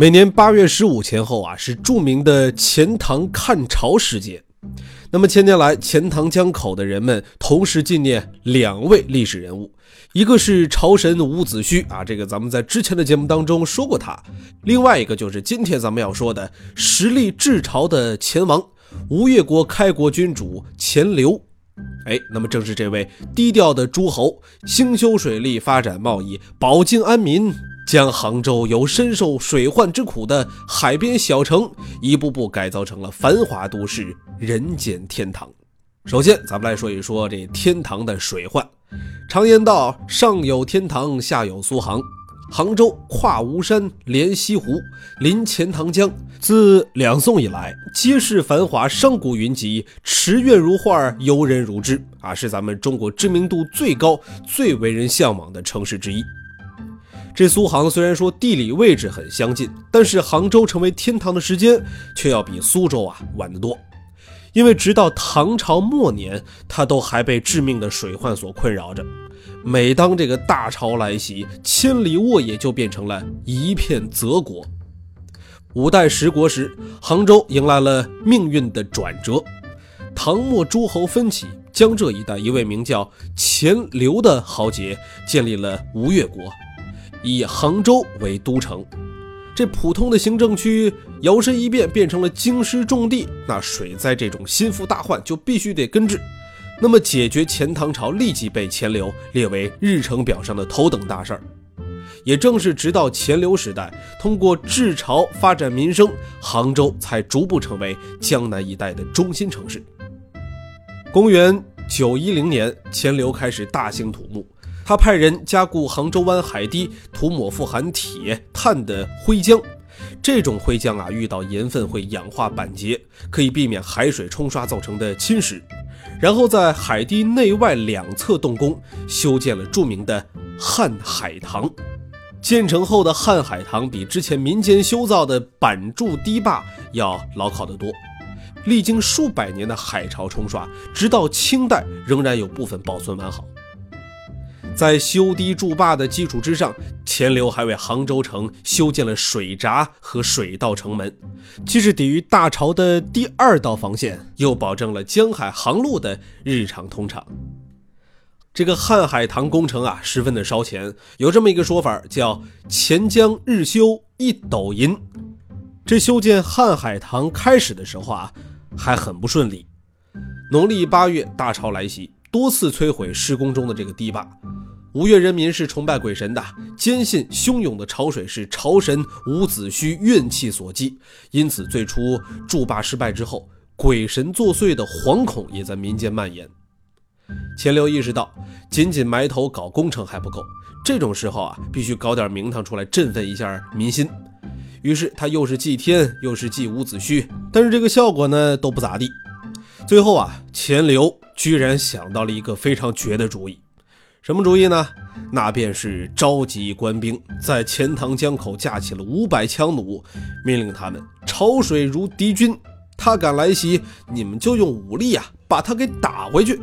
每年八月十五前后啊，是著名的钱塘看潮时节。那么千年来，钱塘江口的人们同时纪念两位历史人物，一个是潮神伍子胥啊，这个咱们在之前的节目当中说过他；另外一个就是今天咱们要说的实力至朝的钱王，吴越国开国君主钱镠。哎，那么正是这位低调的诸侯，兴修水利，发展贸易，保境安民。将杭州由深受水患之苦的海边小城，一步步改造成了繁华都市、人间天堂。首先，咱们来说一说这天堂的水患。常言道：“上有天堂，下有苏杭。”杭州跨吴山，连西湖，临钱塘江，自两宋以来，街市繁华，商贾云集，池苑如画，游人如织啊，是咱们中国知名度最高、最为人向往的城市之一。这苏杭虽然说地理位置很相近，但是杭州成为天堂的时间却要比苏州啊晚得多。因为直到唐朝末年，它都还被致命的水患所困扰着。每当这个大潮来袭，千里沃野就变成了一片泽国。五代十国时，杭州迎来了命运的转折。唐末诸侯分起，江浙一带一位名叫钱镠的豪杰建立了吴越国。以杭州为都城，这普通的行政区摇身一变变成了京师重地，那水灾这种心腹大患就必须得根治。那么解决钱塘潮立即被钱镠列为日程表上的头等大事儿。也正是直到钱镠时代，通过治潮发展民生，杭州才逐步成为江南一带的中心城市。公元九一零年，钱镠开始大兴土木。他派人加固杭州湾海堤，涂抹富含铁、碳的灰浆。这种灰浆啊，遇到盐分会氧化板结，可以避免海水冲刷造成的侵蚀。然后在海堤内外两侧动工，修建了著名的瀚海棠。建成后的瀚海棠比之前民间修造的板筑堤坝要牢靠得多。历经数百年的海潮冲刷，直到清代仍然有部分保存完好。在修堤筑坝的基础之上，钱镠还为杭州城修建了水闸和水道城门，既是抵御大潮的第二道防线，又保证了江海航路的日常通畅。这个瀚海棠工程啊，十分的烧钱，有这么一个说法，叫“钱江日修一斗银”。这修建瀚海棠开始的时候啊，还很不顺利。农历八月，大潮来袭，多次摧毁施工中的这个堤坝。吴越人民是崇拜鬼神的，坚信汹涌的潮水是潮神伍子胥怨气所激，因此最初筑坝失败之后，鬼神作祟的惶恐也在民间蔓延。钱镠意识到，仅仅埋头搞工程还不够，这种时候啊，必须搞点名堂出来振奋一下民心。于是他又是祭天，又是祭伍子胥，但是这个效果呢都不咋地。最后啊，钱镠居然想到了一个非常绝的主意。什么主意呢？那便是召集官兵，在钱塘江口架起了五百枪弩，命令他们：潮水如敌军，他敢来袭，你们就用武力啊，把他给打回去。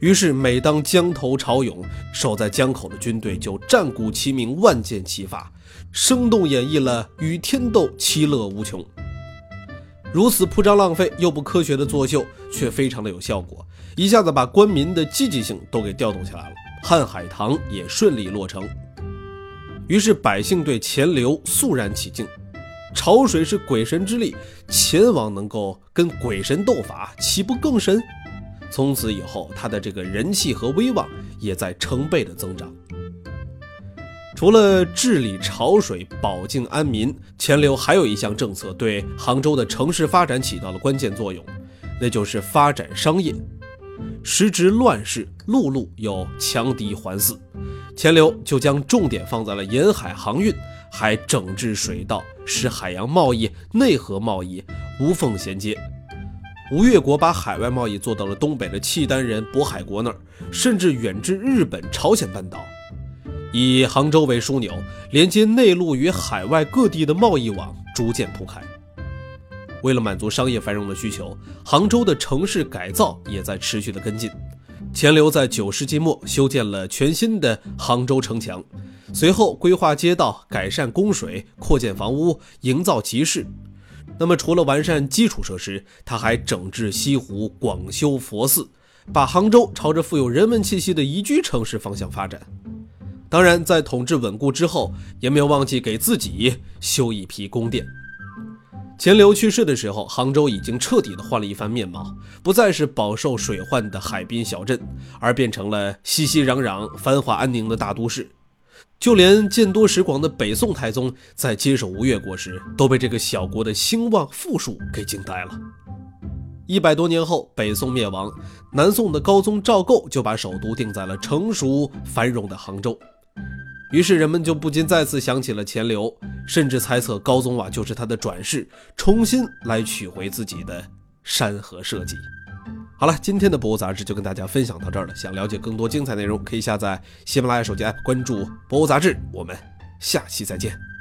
于是，每当江头潮涌，守在江口的军队就战鼓齐鸣，万箭齐发，生动演绎了与天斗，其乐无穷。如此铺张浪费又不科学的作秀，却非常的有效果，一下子把官民的积极性都给调动起来了。瀚海棠也顺利落成，于是百姓对钱镠肃然起敬。潮水是鬼神之力，钱王能够跟鬼神斗法，岂不更神？从此以后，他的这个人气和威望也在成倍的增长。除了治理潮水、保境安民，钱镠还有一项政策对杭州的城市发展起到了关键作用，那就是发展商业。时值乱世，陆路有强敌环伺，钱镠就将重点放在了沿海航运，还整治水道，使海洋贸易、内河贸易无缝衔接。吴越国把海外贸易做到了东北的契丹人渤海国那儿，甚至远至日本、朝鲜半岛。以杭州为枢纽，连接内陆与海外各地的贸易网逐渐铺开。为了满足商业繁荣的需求，杭州的城市改造也在持续的跟进。钱镠在九世纪末修建了全新的杭州城墙，随后规划街道、改善供水、扩建房屋、营造集市。那么，除了完善基础设施，他还整治西湖、广修佛寺，把杭州朝着富有人文气息的宜居城市方向发展。当然，在统治稳固之后，也没有忘记给自己修一批宫殿。钱镠去世的时候，杭州已经彻底的换了一番面貌，不再是饱受水患的海滨小镇，而变成了熙熙攘攘、繁华安宁的大都市。就连见多识广的北宋太宗在接手吴越国时，都被这个小国的兴旺富庶给惊呆了。一百多年后，北宋灭亡，南宋的高宗赵构就把首都定在了成熟繁荣的杭州。于是人们就不禁再次想起了钱镠，甚至猜测高宗啊就是他的转世，重新来取回自己的山河社稷。好了，今天的博物杂志就跟大家分享到这儿了。想了解更多精彩内容，可以下载喜马拉雅手机 app，关注博物杂志。我们下期再见。